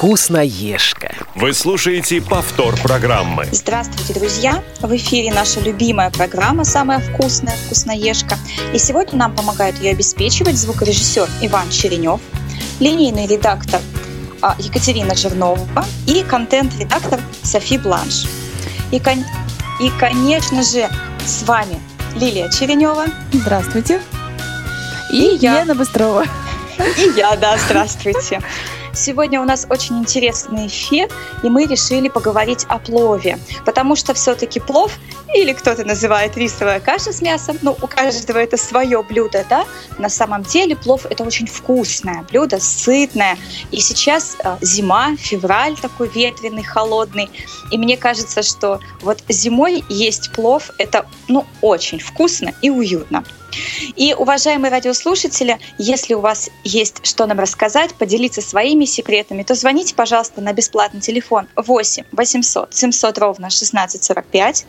«Вкусноежка». Вы слушаете повтор программы. Здравствуйте, друзья! В эфире наша любимая программа «Самая вкусная вкусноежка». И сегодня нам помогает ее обеспечивать звукорежиссер Иван Черенев, линейный редактор а, Екатерина Жирнова и контент-редактор Софи Бланш. И, и, конечно же, с вами Лилия Черенева. Здравствуйте. И, и я. Лена Быстрова. И я, да, здравствуйте. Сегодня у нас очень интересный эфир, и мы решили поговорить о плове, потому что все-таки плов, или кто-то называет рисовая каша с мясом, ну, у каждого это свое блюдо, да, на самом деле плов это очень вкусное блюдо, сытное, и сейчас э, зима, февраль такой ветреный, холодный, и мне кажется, что вот зимой есть плов, это, ну, очень вкусно и уютно. И, уважаемые радиослушатели, если у вас есть что нам рассказать, поделиться своими секретами, то звоните, пожалуйста, на бесплатный телефон 8 800 700 ровно 1645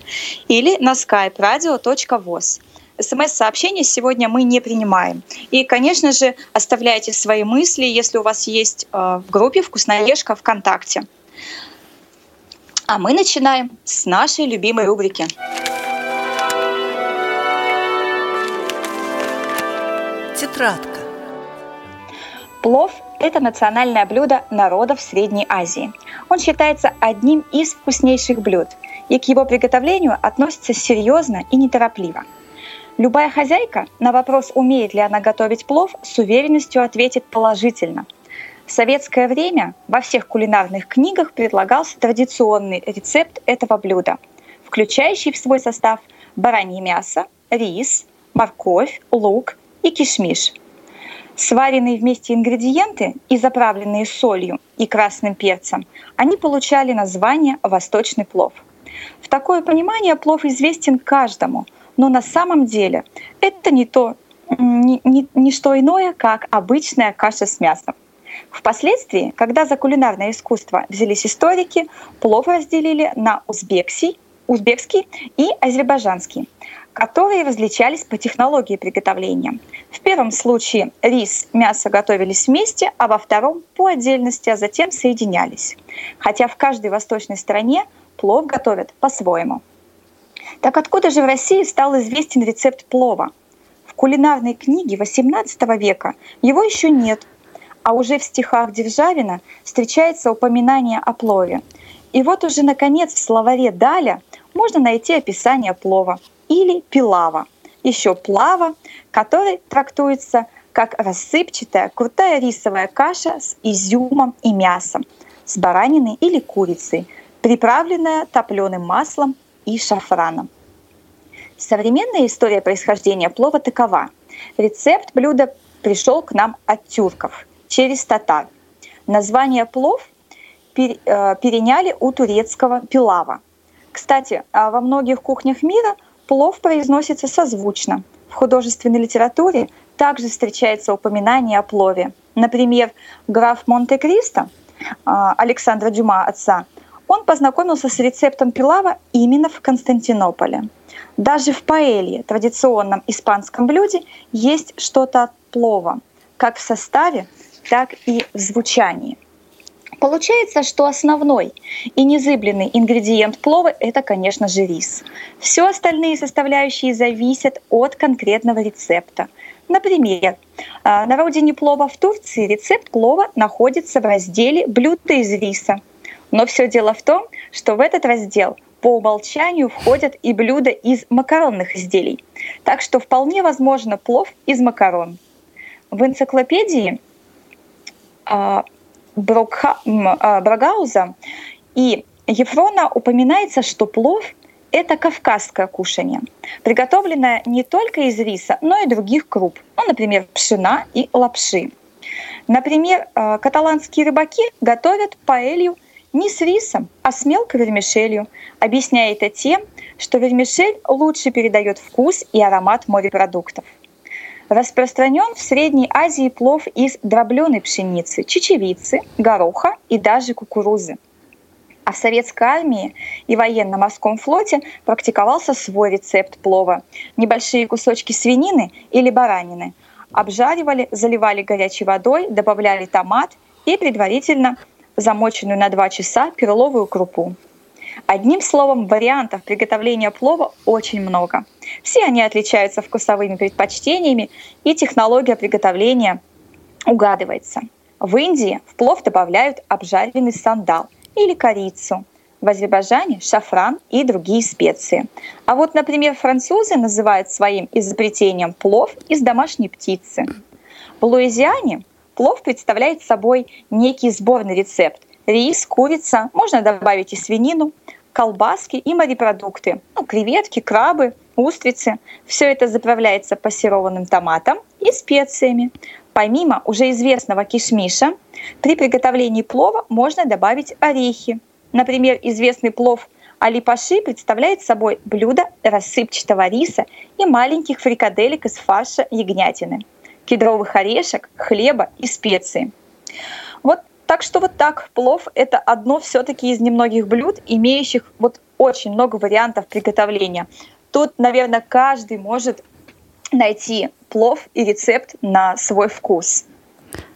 или на skype radio.voz. СМС-сообщения сегодня мы не принимаем. И, конечно же, оставляйте свои мысли, если у вас есть э, в группе «Вкусноежка» ВКонтакте. А мы начинаем с нашей любимой рубрики. Тетрадка. Плов – это национальное блюдо народов Средней Азии. Он считается одним из вкуснейших блюд, и к его приготовлению относится серьезно и неторопливо. Любая хозяйка на вопрос, умеет ли она готовить плов, с уверенностью ответит положительно. В советское время во всех кулинарных книгах предлагался традиционный рецепт этого блюда, включающий в свой состав баранье мясо, рис, морковь, лук, и кишмиш. Сваренные вместе ингредиенты и заправленные солью и красным перцем, они получали название «восточный плов». В такое понимание плов известен каждому, но на самом деле это не то, не, не, не что иное, как обычная каша с мясом. Впоследствии, когда за кулинарное искусство взялись историки, плов разделили на узбекский, узбекский и азербайджанский которые различались по технологии приготовления. В первом случае рис, мясо готовились вместе, а во втором по отдельности, а затем соединялись. Хотя в каждой восточной стране плов готовят по-своему. Так откуда же в России стал известен рецепт плова? В кулинарной книге XVIII века его еще нет, а уже в стихах Державина встречается упоминание о плове. И вот уже, наконец, в словаре Даля можно найти описание плова – или пилава. Еще плава, который трактуется как рассыпчатая крутая рисовая каша с изюмом и мясом, с бараниной или курицей, приправленная топленым маслом и шафраном. Современная история происхождения плова такова. Рецепт блюда пришел к нам от тюрков через татар. Название плов э, переняли у турецкого пилава. Кстати, а во многих кухнях мира – Плов произносится созвучно. В художественной литературе также встречается упоминание о плове. Например, граф Монте-Кристо, а, Александра Дюма отца, он познакомился с рецептом пилава именно в Константинополе. Даже в паэлье, традиционном испанском блюде, есть что-то от плова, как в составе, так и в звучании. Получается, что основной и незыблемый ингредиент плова – это, конечно же, рис. Все остальные составляющие зависят от конкретного рецепта. Например, а, на родине плова в Турции рецепт плова находится в разделе «Блюда из риса». Но все дело в том, что в этот раздел по умолчанию входят и блюда из макаронных изделий. Так что вполне возможно плов из макарон. В энциклопедии а, А, Брагауза и Ефрона упоминается, что плов – это кавказское кушание, приготовленное не только из риса, но и других круп, ну, например, пшена и лапши. Например, а, каталанские рыбаки готовят паэлью не с рисом, а с мелкой вермишелью, объясняя это тем, что вермишель лучше передает вкус и аромат морепродуктов. Распространен в Средней Азии плов из дробленой пшеницы, чечевицы, гороха и даже кукурузы. А в советской армии и военно-морском флоте практиковался свой рецепт плова. Небольшие кусочки свинины или баранины обжаривали, заливали горячей водой, добавляли томат и предварительно замоченную на 2 часа перловую крупу. Одним словом, вариантов приготовления плова очень много. Все они отличаются вкусовыми предпочтениями, и технология приготовления угадывается. В Индии в плов добавляют обжаренный сандал или корицу. В Азербайджане – шафран и другие специи. А вот, например, французы называют своим изобретением плов из домашней птицы. В Луизиане плов представляет собой некий сборный рецепт. Рис, курица, можно добавить и свинину, колбаски и морепродукты, ну, креветки, крабы, устрицы. Все это заправляется пассерованным томатом и специями. Помимо уже известного кишмиша, при приготовлении плова можно добавить орехи. Например, известный плов алипаши представляет собой блюдо рассыпчатого риса и маленьких фрикаделек из фарша ягнятины, кедровых орешек, хлеба и специй. Вот так что вот так, плов – это одно все-таки из немногих блюд, имеющих вот очень много вариантов приготовления. Тут, наверное, каждый может найти плов и рецепт на свой вкус.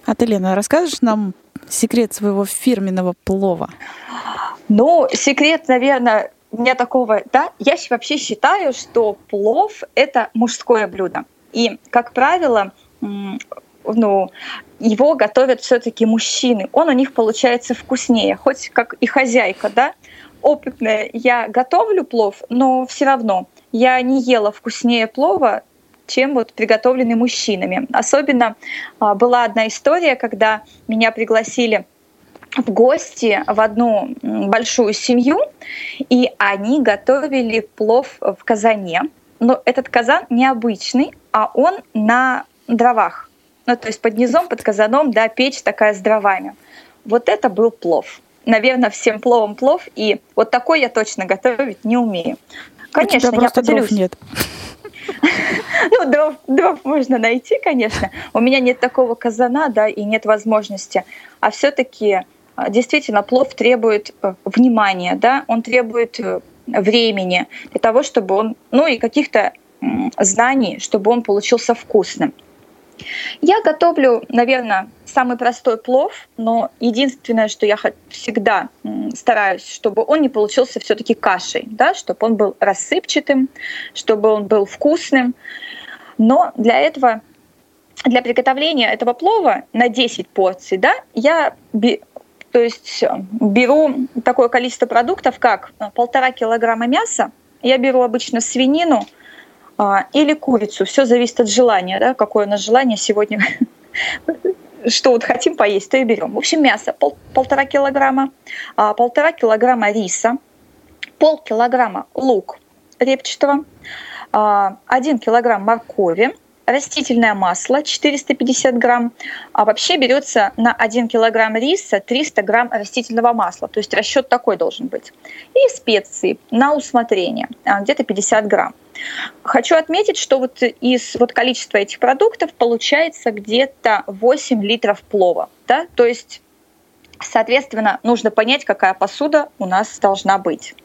А ты, Лена, расскажешь нам секрет своего фирменного плова? Ну, секрет, наверное, у меня такого, да, я вообще считаю, что плов – это мужское блюдо. И, как правило, ну, его готовят все-таки мужчины. Он у них получается вкуснее, хоть как и хозяйка, да, опытная. Я готовлю плов, но все равно я не ела вкуснее плова, чем вот приготовленный мужчинами. Особенно а, была одна история, когда меня пригласили в гости в одну большую семью, и они готовили плов в казане. Но этот казан необычный, а он на дровах. Ну, то есть под низом, под казаном, да, печь такая с дровами. Вот это был плов. Наверное, всем пловом плов, и вот такой я точно готовить не умею. Конечно, я поделюсь. Дров нет. Ну, дров, дров можно найти, конечно. У меня нет такого казана, да, и нет возможности. А все-таки а, действительно плов требует э, внимания, да, он требует э, времени для того, чтобы он, ну и каких-то знаний, чтобы он получился вкусным. Я готовлю, наверное, самый простой плов, но единственное, что я всегда стараюсь, чтобы он не получился все-таки кашей, да, чтобы он был рассыпчатым, чтобы он был вкусным. Но для этого, для приготовления этого плова на 10 порций, да, я то есть беру такое количество продуктов, как полтора килограмма мяса, я беру обычно свинину, или курицу. Все зависит от желания, да, какое у нас желание сегодня, что вот хотим поесть, то и берем. В общем, мясо пол, полтора килограмма, а, полтора килограмма риса, полкилограмма лук репчатого, а, один килограмм моркови, растительное масло 450 грамм, а вообще берется на 1 килограмм риса 300 грамм растительного масла, то есть расчет такой должен быть. И специи на усмотрение, а, где-то 50 грамм. Хочу отметить, что вот из вот количества этих продуктов получается где-то 8 литров плова. Да? То есть, соответственно, нужно понять, какая посуда у нас должна быть.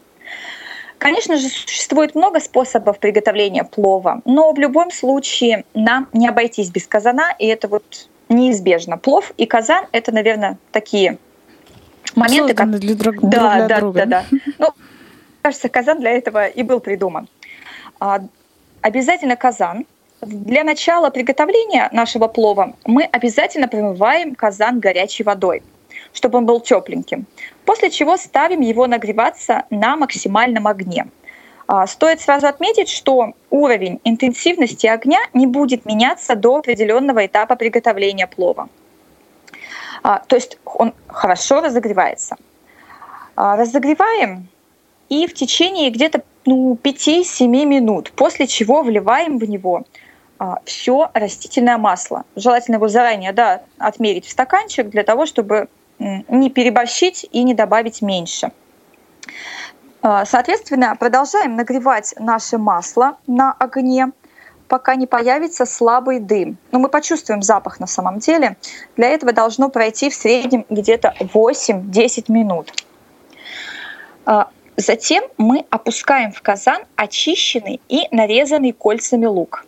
Конечно же, существует много способов приготовления плова, но в любом случае нам не обойтись без казана, и это вот неизбежно. Плов и казан — это, наверное, такие моменты, как... для друг, да, друг для да, друга. Да, да, Ну, кажется, казан для этого и был придуман. А, обязательно казан. Для начала приготовления нашего плова мы обязательно промываем казан горячей водой чтобы он был тепленьким. После чего ставим его нагреваться на максимальном огне. А, стоит сразу отметить, что уровень интенсивности огня не будет меняться до определенного этапа приготовления плова. А, то есть он хорошо разогревается. Разогреваем и в течение где-то ну, 5-7 минут, после чего вливаем в него все растительное масло. Желательно его заранее да, отмерить в стаканчик для того, чтобы не переборщить и не добавить меньше. А, соответственно, продолжаем нагревать наше масло на огне, пока не появится слабый дым. Но мы почувствуем запах на самом деле. Для этого должно пройти в среднем где-то 8-10 минут. Затем мы опускаем в казан очищенный и нарезанный кольцами лук.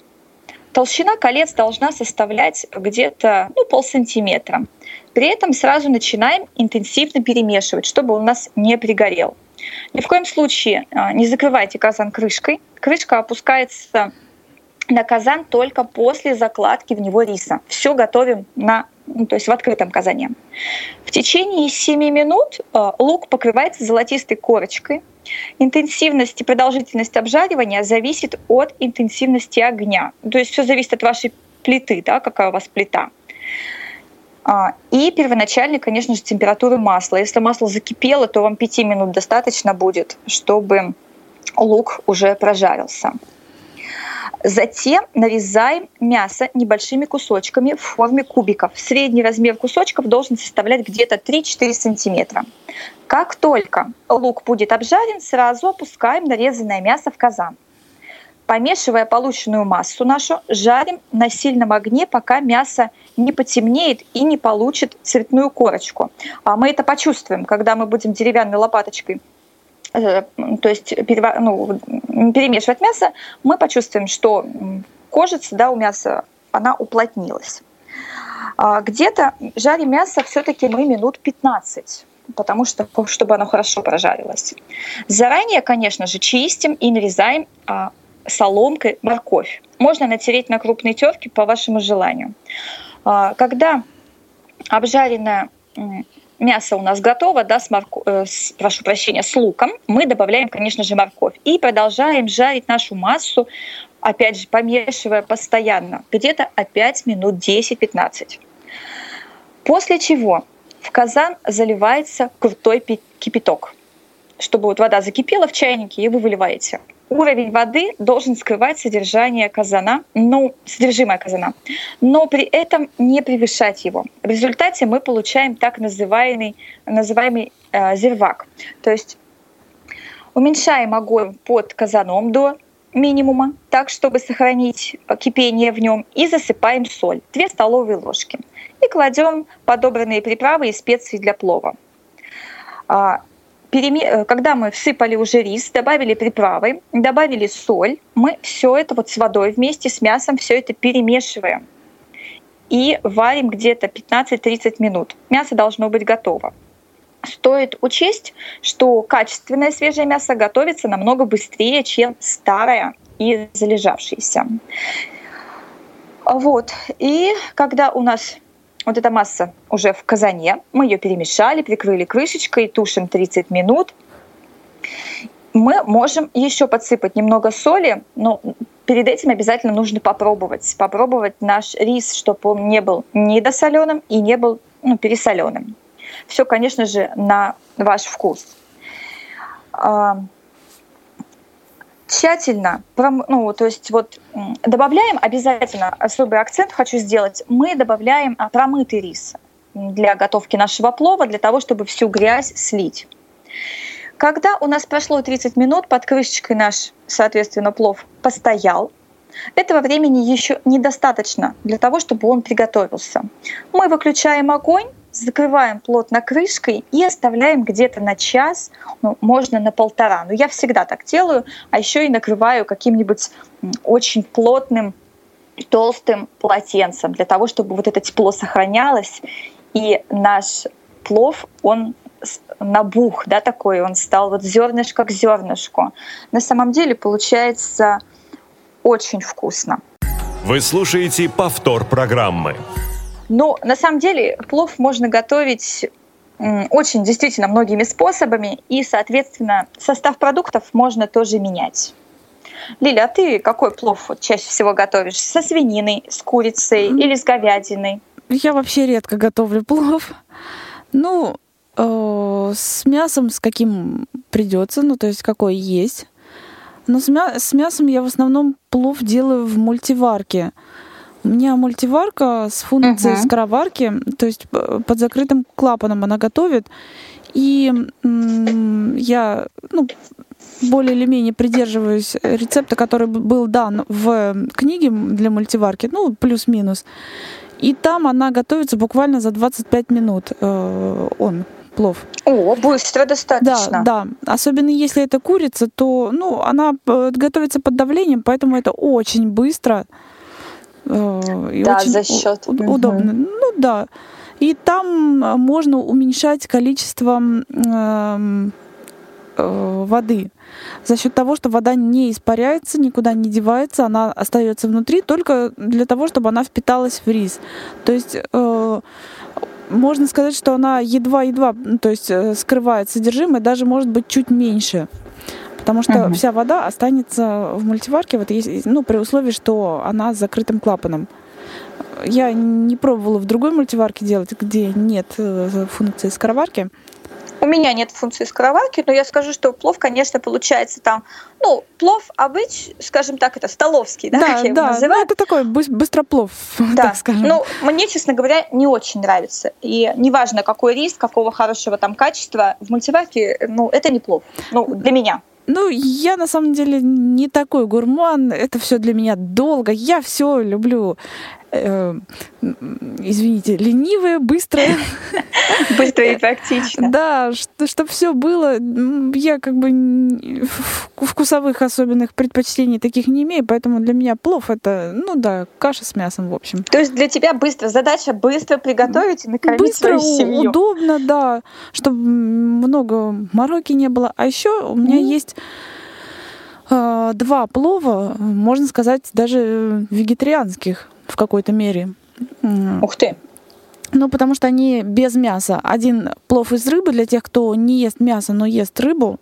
толщина колец должна составлять где-то ну, полсантиметра. При этом сразу начинаем интенсивно перемешивать, чтобы у нас не пригорел. Ни в коем случае а, не закрывайте казан крышкой. Крышка опускается на казан только после закладки в него риса. Все готовим на, ну, то есть в открытом казане. В течение 7 минут а, лук покрывается золотистой корочкой. Интенсивность и продолжительность обжаривания зависит от интенсивности огня. То есть все зависит от вашей плиты, да, какая у вас плита. А, и первоначальной, конечно же, температуры масла. Если масло закипело, то вам 5 минут достаточно будет, чтобы лук уже прожарился. Затем нарезаем мясо небольшими кусочками в форме кубиков. Средний размер кусочков должен составлять где-то 3-4 сантиметра. Как только лук будет обжарен, сразу опускаем нарезанное мясо в казан. Помешивая полученную массу нашу, жарим на сильном огне, пока мясо не потемнеет и не получит цветную корочку. А мы это почувствуем, когда мы будем деревянной лопаточкой то есть ну, перемешивать мясо, мы почувствуем, что кожица да, у мяса она уплотнилась. А где-то жарим мясо все-таки мы минут 15 потому что чтобы оно хорошо прожарилось. Заранее, конечно же, чистим и нарезаем а, соломкой морковь. Можно натереть на крупной терке по вашему желанию. А, когда обжаренное мясо у нас готово, да, с морко... э, с, прошу прощения, с луком, мы добавляем, конечно же, морковь и продолжаем жарить нашу массу, опять же, помешивая постоянно, где-то опять минут 10-15. После чего в казан заливается крутой кипяток, чтобы вот вода закипела в чайнике, и вы выливаете уровень воды должен скрывать содержание казана, ну, содержимое казана, но при этом не превышать его. В результате мы получаем так называемый, называемый э, зервак. То есть уменьшаем огонь под казаном до минимума, так, чтобы сохранить кипение в нем, и засыпаем соль, 2 столовые ложки. И кладем подобранные приправы и специи для плова. А, Э, когда мы всыпали уже рис, добавили приправы, добавили соль, мы все это вот с водой вместе с мясом все это перемешиваем и варим где-то 15-30 минут. Мясо должно быть готово. Стоит учесть, что качественное свежее мясо готовится намного быстрее, чем старое и залежавшееся. Вот. И когда у нас вот эта масса уже в казане. Мы ее перемешали, прикрыли крышечкой, тушим 30 минут. Мы можем еще подсыпать немного соли, но перед этим обязательно нужно попробовать. Попробовать наш рис, чтобы он не был недосоленым и не был ну, пересоленым. Все, конечно же, на ваш вкус. Тщательно, ну, то есть вот добавляем обязательно, особый акцент хочу сделать, мы добавляем а, промытый рис для готовки нашего плова, для того, чтобы всю грязь слить. Когда у нас прошло 30 минут, под крышечкой наш, соответственно, плов постоял, этого времени еще недостаточно для того, чтобы он приготовился. Мы выключаем огонь, закрываем плотно крышкой и оставляем где-то на час, ну, можно на полтора. Но я всегда так делаю, а еще и накрываю каким-нибудь очень плотным толстым полотенцем для того, чтобы вот это тепло сохранялось и наш плов, он набух, да, такой, он стал вот зернышко к зернышку. На самом деле получается очень вкусно. Вы слушаете повтор программы. Но на самом деле плов можно готовить очень действительно многими способами, и, соответственно, состав продуктов можно тоже менять. Лиля, а ты какой плов вот чаще всего готовишь? Со свининой, с курицей mm. или с говядиной? Я вообще редко готовлю плов. Ну, э, с мясом, с каким придется, ну, то есть какой есть. Но с, мя- с мясом я в основном плов делаю в мультиварке. У меня мультиварка с функцией uh-huh. скороварки, то есть э, под закрытым клапаном она готовит. И я ну, более или менее придерживаюсь рецепта, который был дан в книге для мультиварки, ну, плюс-минус. И там она готовится буквально за 25 минут. Э, он плов. О, быстро достаточно. Да, да. Особенно если это курица, то ну, она э, готовится под давлением, поэтому это очень быстро. Э, и Да, очень за счет. удобно. Ну да. И там э, можно уменьшать количество эм, э, воды за счет того, что вода не испаряется, никуда не девается, она остается внутри только для того, чтобы она впиталась в рис. То есть э, можно сказать, что она едва-едва, то есть скрывает содержимое, даже может быть чуть меньше. Потому что Мгм. вся вода останется в мультиварке, вот если, ну, при условии, что она с закрытым клапаном. Я не пробовала в другой мультиварке делать, где нет э, функции скороварки. У меня нет функции скороварки, но я скажу, что плов, конечно, получается там, ну, плов обыч, скажем так, это столовский, да, как я его да, ну, называю. это такой быс- быстроплов, Да, так скажем. ну, мне, честно говоря, не очень нравится. И неважно, какой рис, какого хорошего там качества, в мультиварке, ну, это не плов. Ну, для меня. Ну, я на самом деле не такой гурман. Это все для меня долго. Я все люблю. Э, извините, ленивое, быстрое. Быстро и практично. Да, чтобы все было. Я как бы вкусовых особенных предпочтений таких не имею, поэтому для меня плов это, ну да, каша с мясом, в общем. То есть для тебя быстро, задача быстро приготовить и накормить Быстро, свою семью. удобно, да, чтобы много мороки не было. А еще у меня есть э, два плова, можно сказать, даже вегетарианских в какой-то мере. Ух ты. Ну, потому что они без мяса. Один плов из рыбы для тех, кто не ест мясо, но ест рыбу,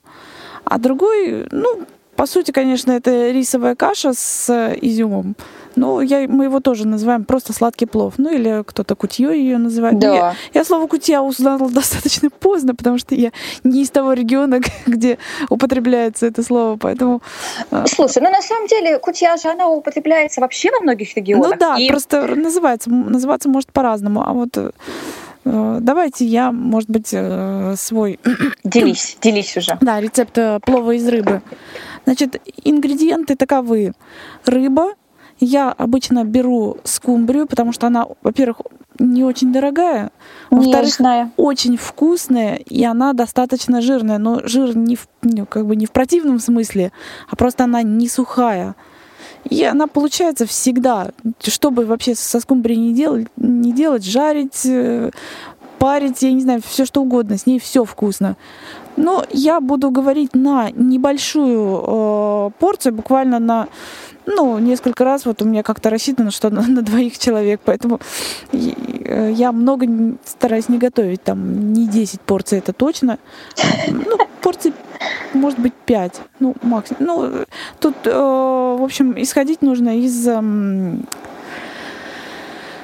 а другой, ну, по сути, конечно, это рисовая каша с изюмом. Ну, я, мы его тоже называем просто сладкий плов. Ну, или кто-то кутье ее называет. Ну, Я, Да. я слово кутья узнала достаточно поздно, потому что я не из того региона, где употребляется это слово, поэтому... э, Слушай, ну на самом деле кутья же она употребляется вообще во многих регионах. Ну да, И просто называется, называться может по-разному. А вот э, э, давайте я, может быть, э, свой делись, делись уже. да, рецепт плова из рыбы. Значит, ингредиенты таковы. Рыба. Я обычно беру скумбрию, потому что она, во-первых, не очень дорогая, во-вторых, очень вкусная, и она достаточно жирная. Но жир не в, ну, как бы не в противном смысле, а просто она не сухая. И она получается всегда, что бы вообще со скумбрией не делать, не делать жарить, э, парить, я не знаю, все что угодно, с ней все вкусно. Но я буду говорить на небольшую э, порцию, буквально на ну, несколько раз. Вот у меня как-то рассчитано, что на, на двоих человек, поэтому э, я много стараюсь не готовить, там не 10 порций, это точно. Ну, порций может быть 5, ну, максимум. Ну, э, тут, э, в общем, исходить нужно из эм,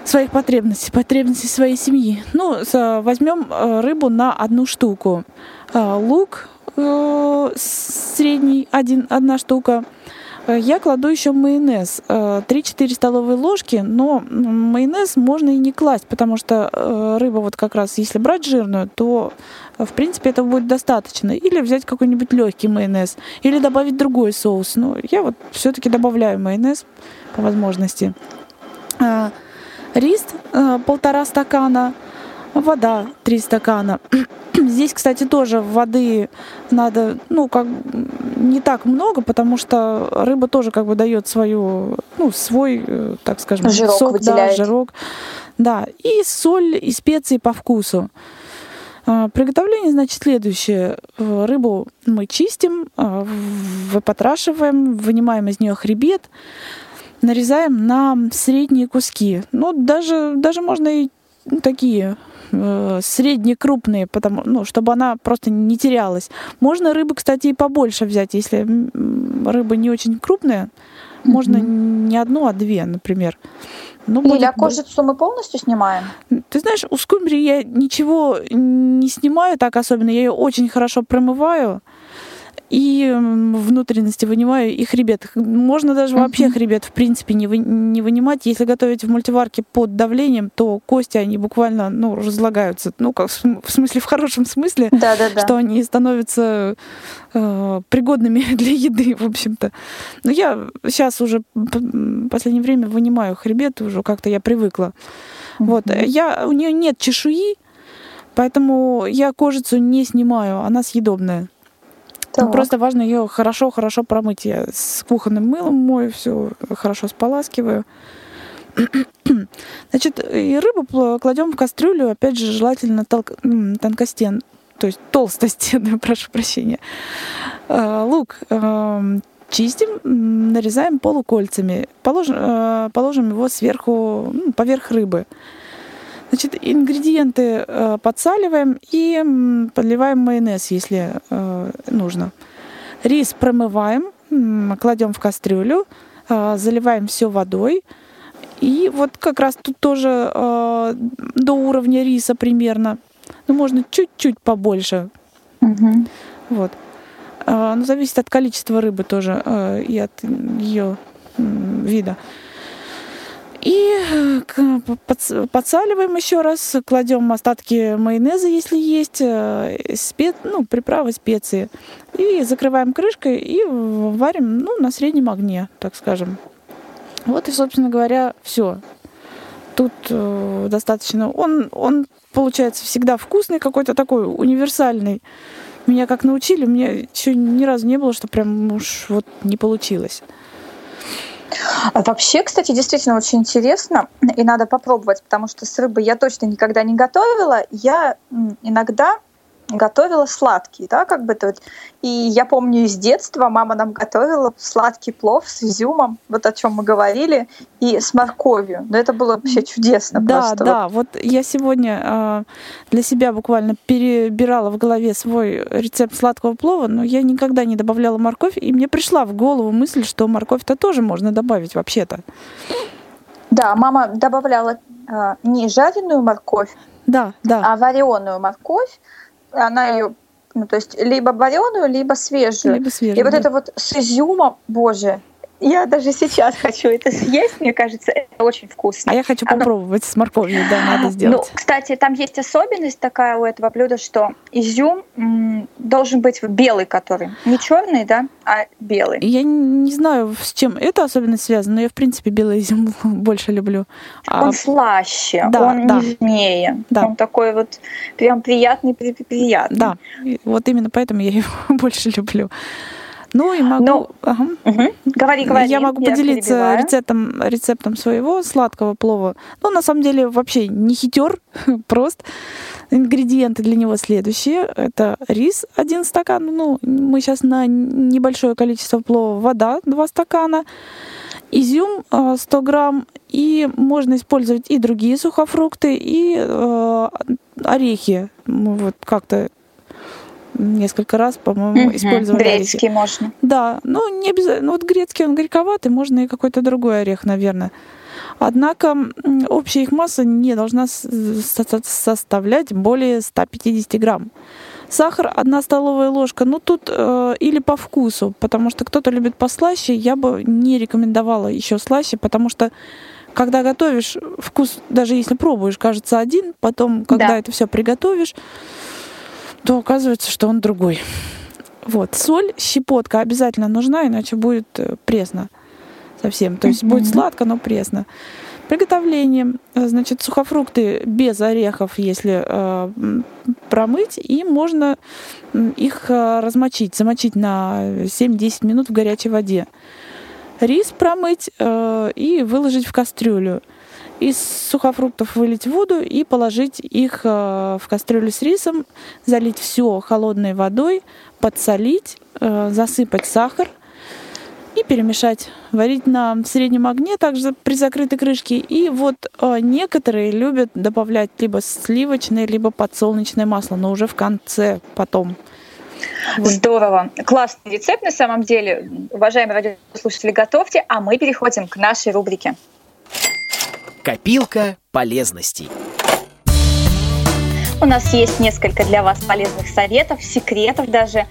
своих потребностей, потребностей своей семьи. Ну, возьмем э, рыбу на одну штуку. Э, Лук э, средний, один, одна штука. Я кладу еще майонез. э, 3-4 столовые ложки, но майонез можно и не класть, потому что рыба вот как раз, если брать жирную, то в принципе этого будет достаточно. Или взять какой-нибудь легкий майонез, или добавить другой соус. Но я вот все-таки добавляю майонез по возможности. Рис э, полтора стакана, вода 3 стакана. Здесь, кстати, тоже воды надо, ну, как не так много, потому что рыба тоже как бы дает свою, ну, свой, э, так скажем, Жирок сок, да, выделяет. жирок. Да, и соль, и специи по вкусу. А, Приготовление, значит, следующее. Э, Рыбу мы чистим, выпотрашиваем, вынимаем из нее хребет, нарезаем на средние куски. Ну, даже, даже можно и такие э, средние крупные, потому, ну, чтобы она просто не терялась. Можно рыбы, кстати, и побольше взять, если рыба не очень крупная. Можно не одну, а две, например. Ну, будет Лиля, бо- кожицу мы полностью снимаем? ты знаешь, у скумбрии я ничего не снимаю так особенно. Я ее очень хорошо промываю и внутренности вынимаю, и хребет. Можно даже вообще хребет, в принципе, не, вы- не вынимать. Если готовить в мультиварке под давлением, то кости, они буквально, ну, разлагаются. Ну, как в смысле, в хорошем смысле, Да, да, да. что они становятся э, пригодными для еды, в общем-то. Но я сейчас уже в последнее время вынимаю хребет, уже как-то я привыкла. Вот, я, у нее нет чешуи, поэтому я кожицу не снимаю, она съедобная. Ну, Так. Просто важно ее хорошо-хорошо промыть. Я с кухонным мылом мою, все хорошо споласкиваю. Значит, и рыбу кладем в кастрюлю, опять же, желательно тол- тонкостен, то есть толстостенную, прошу прощения. А, лук эм, чистим, нарезаем полукольцами, положим, э, положим его сверху, ну, поверх рыбы. Значит, ингредиенты э, подсаливаем и подливаем майонез, если э, нужно. Рис промываем, кладем в кастрюлю, заливаем все водой. И вот как раз тут тоже до уровня риса примерно. Ну, можно чуть-чуть побольше. Угу. Вот. Но зависит от количества рыбы тоже и от ее вида. И э, подсаливаем еще раз, кладем остатки майонеза, если есть, э, спе... ну, приправы, специи. И закрываем крышкой и варим ну, на среднем огне, так скажем. Вот и, собственно говоря, все. Тут э, достаточно. Он, он получается всегда вкусный, какой-то такой универсальный. Меня как научили, у меня еще ни разу не было, что прям уж вот не получилось. Вообще, кстати, действительно очень интересно, и надо попробовать, потому что с рыбой я точно никогда не готовила. Я иногда готовила сладкий, да, как бы то. И я помню из детства мама нам готовила сладкий плов с изюмом, вот о чем мы говорили, и с морковью. Но это было вообще чудесно. Да, просто. да. Вот я сегодня э, для себя буквально перебирала в голове свой рецепт сладкого плова, но я никогда не добавляла морковь, и мне пришла в голову мысль, что морковь-то тоже можно добавить вообще-то. Да, мама добавляла э, не жареную морковь, да, да. а вареную морковь она ее ну, то есть либо вареную, либо свежую. Либо свежую. И вот да. это вот с изюмом, боже, я даже сейчас хочу это съесть, мне кажется, это очень вкусно. А я хочу Оно... попробовать с морковью, да, надо ну, сделать. Ну, кстати, там есть особенность такая у этого блюда, что изюм м, должен быть белый, который не черный, да, а белый. Я не знаю, с чем это особенность связана, но я, в принципе, белый изюм больше люблю. А... Он слаще, да, он да. нежнее, да. он такой вот прям приятный, приятный. Да, вот именно поэтому я его больше люблю. Ну и могу... Ну, ага. угу. Говори, говори. Я могу я поделиться перебиваю. рецептом, рецептом своего сладкого плова. Ну, на самом деле, вообще не хитер, прост. Ингредиенты для него следующие. Это рис один стакан. Ну, мы сейчас на небольшое количество плова. Вода два стакана. Изюм 100 а, грамм. И можно использовать и другие сухофрукты, и э, орехи. Вот как-то несколько раз, по-моему, угу. использовали Грецкий орехи. можно. Да, ну не обязательно. Ну, вот грецкий он горьковатый, можно и какой-то другой орех, наверное. Однако общая их масса не должна составлять более 150 грамм. Сахар одна столовая ложка, ну тут э, или по вкусу, потому что кто-то любит послаще, я бы не рекомендовала еще слаще, потому что когда готовишь, вкус, даже если пробуешь, кажется один, потом, когда да. это все приготовишь, то оказывается, что он другой. Вот. Соль, щепотка обязательно нужна, иначе будет э, пресно совсем. То есть mm-hmm. будет сладко, но пресно. Приготовление. Значит, сухофрукты без орехов, если э, промыть, и можно их э, размочить, замочить на 7-10 минут в горячей воде. Рис промыть э, и выложить в кастрюлю из сухофруктов вылить воду и положить их э, в кастрюлю с рисом, залить все холодной водой, подсолить, э, засыпать сахар и перемешать. Варить на среднем огне, также при закрытой крышке. И вот э, некоторые любят добавлять либо сливочное, либо подсолнечное масло, но уже в конце потом. Здорово. Классный рецепт на самом деле. Уважаемые радиослушатели, готовьте, а мы переходим к нашей рубрике. Копилка полезностей. У нас есть несколько для вас полезных советов, секретов даже.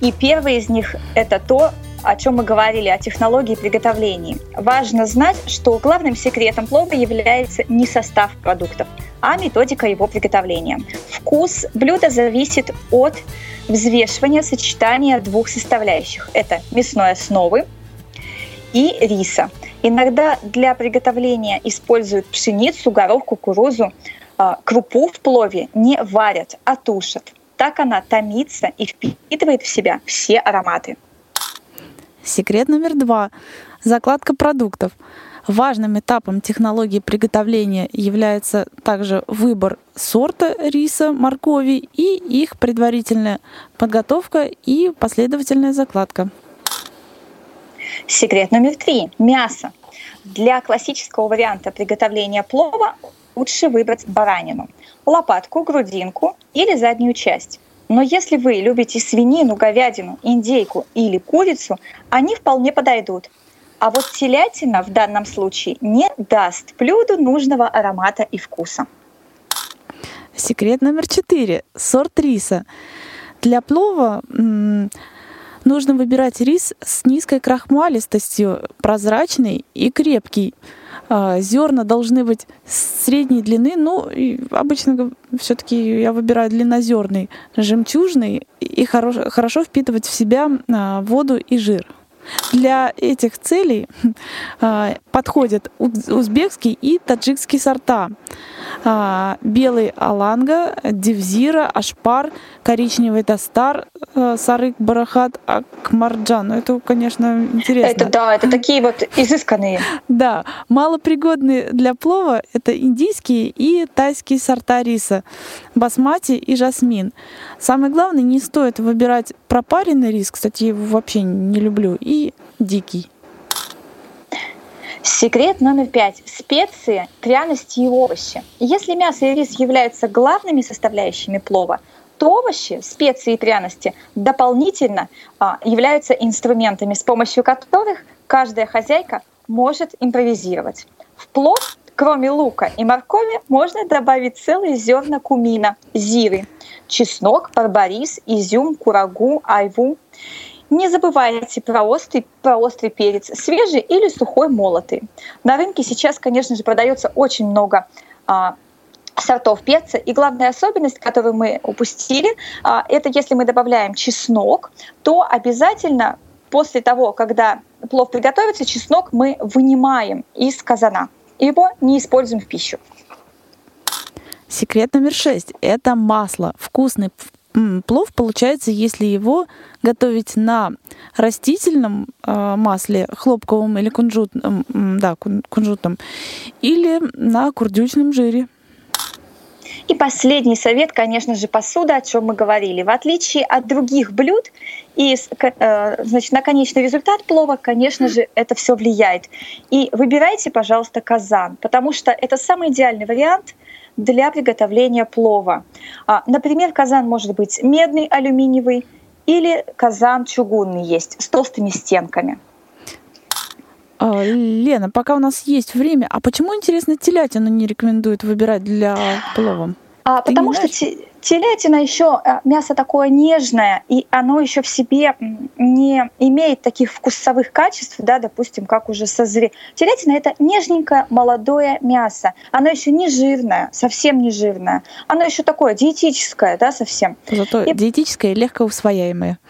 И первый из них – это то, о чем мы говорили, о технологии приготовления. Важно знать, что главным секретом плова является не состав продуктов, а методика его приготовления. Вкус блюда зависит от взвешивания сочетания двух составляющих. Это мясной основы и риса. Иногда для приготовления используют пшеницу, горох, кукурузу. А, крупу в плове не варят, а тушат. Так она томится и впитывает в себя все ароматы. Секрет номер два. Закладка продуктов. Важным этапом технологии приготовления является также выбор сорта риса, моркови и их предварительная подготовка и последовательная закладка. Секрет номер три – мясо. Для классического варианта приготовления плова лучше выбрать баранину, лопатку, грудинку или заднюю часть. Но если вы любите свинину, говядину, индейку или курицу, они вполне подойдут. А вот телятина в данном случае не даст блюду нужного аромата и вкуса. Секрет номер четыре. Сорт риса. Для плова нужно выбирать рис с низкой крахмалистостью, прозрачный и крепкий. А, зерна должны быть средней длины, ну, обычно все-таки я выбираю длиннозерный, жемчужный и хорошо, впитывать в себя а, воду и жир. Для этих целей а, подходят узбекский и таджикский сорта. А, белый аланга, девзира, ашпар, коричневый тастар, а, сарык, барахат, акмарджан. Ну, это, конечно, интересно. Это да, это такие вот изысканные. Да, малопригодные для плова это индийские и тайские сорта риса, басмати и жасмин. Самое главное, не стоит выбирать пропаренный рис, кстати, его вообще не люблю, и дикий. Секрет номер пять. Специи, пряности и овощи. Если мясо и рис являются главными составляющими плова, то овощи, специи и пряности дополнительно а, являются инструментами, с помощью которых каждая хозяйка может импровизировать. В плов, кроме лука и моркови, можно добавить целые зерна кумина, зиры, чеснок, барбарис, изюм, курагу, айву. Не забывайте про острый, про острый перец, свежий или сухой молотый. На рынке сейчас, конечно же, продается очень много а, сортов перца. И главная особенность, которую мы упустили, а, это если мы добавляем чеснок, то обязательно после того, когда плов приготовится, чеснок мы вынимаем из казана. Его не используем в пищу. Секрет номер шесть – это масло. Вкусный плов получается, если его готовить на растительном э, масле, хлопковом или кунжутном, да, кунжутном, или на курдючном жире. И последний совет, конечно же, посуда, о чем мы говорили. В отличие от других блюд, и э, значит, на конечный результат плова, конечно же, это все влияет. И выбирайте, пожалуйста, казан, потому что это самый идеальный вариант – для приготовления плова. А, например, казан может быть медный, алюминиевый или казан чугунный есть с толстыми стенками. А, Лена, пока у нас есть время, а почему, интересно, телятину не рекомендуют выбирать для плова? А, потому что Телятина еще э, мясо такое нежное, и оно еще в себе не имеет таких вкусовых качеств, да, допустим, как уже созре. Телятина это нежненькое молодое мясо. Оно еще не жирное, совсем не жирное. Оно еще такое диетическое, да, совсем. Зато и... диетическое и легко усвояемое.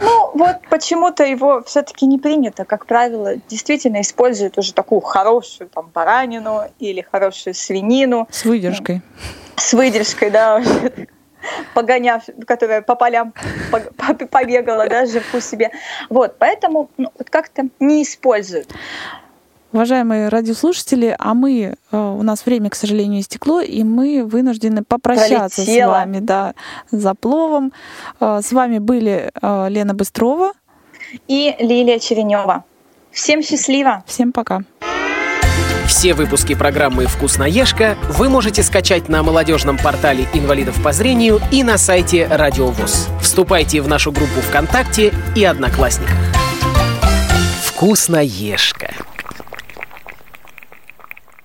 Ну, вот почему-то его все-таки не принято. Как правило, действительно используют уже такую хорошую там баранину или хорошую свинину. С выдержкой. С выдержкой, да, уже погоняв, которая по полям побегала, да, живку себе. Вот, поэтому ну, как-то не используют. Уважаемые радиослушатели, а мы, э, у нас время, к сожалению, истекло, и мы вынуждены попрощаться Пролетела. с вами, да, за пловом. Э, с вами были э, Лена Быстрова и Лилия Черенева. Всем счастливо. Всем пока. Все выпуски программы «Вкусноежка» вы можете скачать на молодежном портале инвалидов по зрению и на сайте Радио ВОЗ. Вступайте в нашу группу ВКонтакте и Одноклассниках. «Вкусноежка».